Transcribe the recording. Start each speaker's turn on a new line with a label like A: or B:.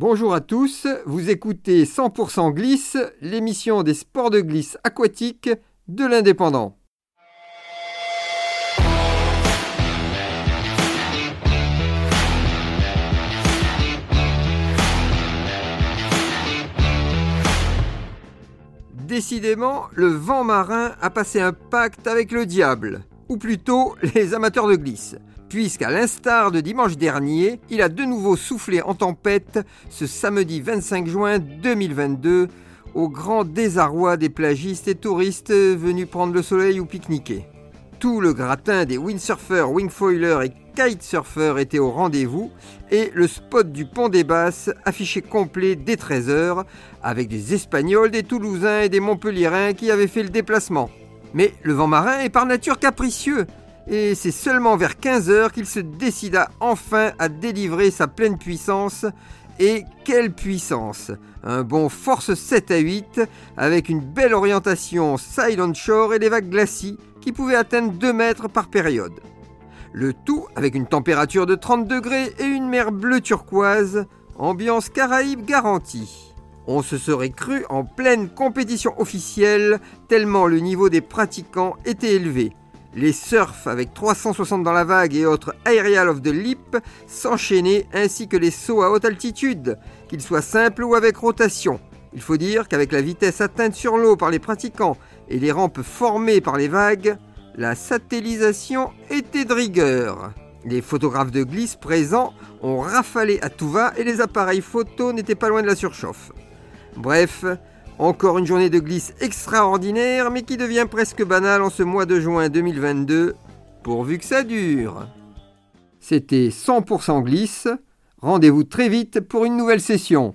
A: Bonjour à tous, vous écoutez 100% Glisse, l'émission des sports de glisse aquatique de l'Indépendant. Décidément, le vent marin a passé un pacte avec le diable, ou plutôt les amateurs de glisse puisqu'à l'instar de dimanche dernier, il a de nouveau soufflé en tempête ce samedi 25 juin 2022 au grand désarroi des plagistes et touristes venus prendre le soleil ou pique-niquer. Tout le gratin des windsurfers, wingfoilers et kitesurfers était au rendez-vous et le spot du pont des Basses affiché complet dès 13h avec des Espagnols, des Toulousains et des Montpelliérains qui avaient fait le déplacement. Mais le vent marin est par nature capricieux et c'est seulement vers 15 heures qu'il se décida enfin à délivrer sa pleine puissance. Et quelle puissance Un bon force 7 à 8 avec une belle orientation side on shore et des vagues glacis qui pouvaient atteindre 2 mètres par période. Le tout avec une température de 30 degrés et une mer bleue turquoise, ambiance caraïbe garantie. On se serait cru en pleine compétition officielle tellement le niveau des pratiquants était élevé les surfs avec 360 dans la vague et autres aerial of the lip s'enchaînaient ainsi que les sauts à haute altitude, qu'ils soient simples ou avec rotation. Il faut dire qu'avec la vitesse atteinte sur l'eau par les pratiquants et les rampes formées par les vagues, la satellisation était de rigueur. Les photographes de glisse présents ont rafalé à tout va et les appareils photo n'étaient pas loin de la surchauffe. Bref, encore une journée de glisse extraordinaire, mais qui devient presque banale en ce mois de juin 2022, pourvu que ça dure. C'était 100% glisse. Rendez-vous très vite pour une nouvelle session.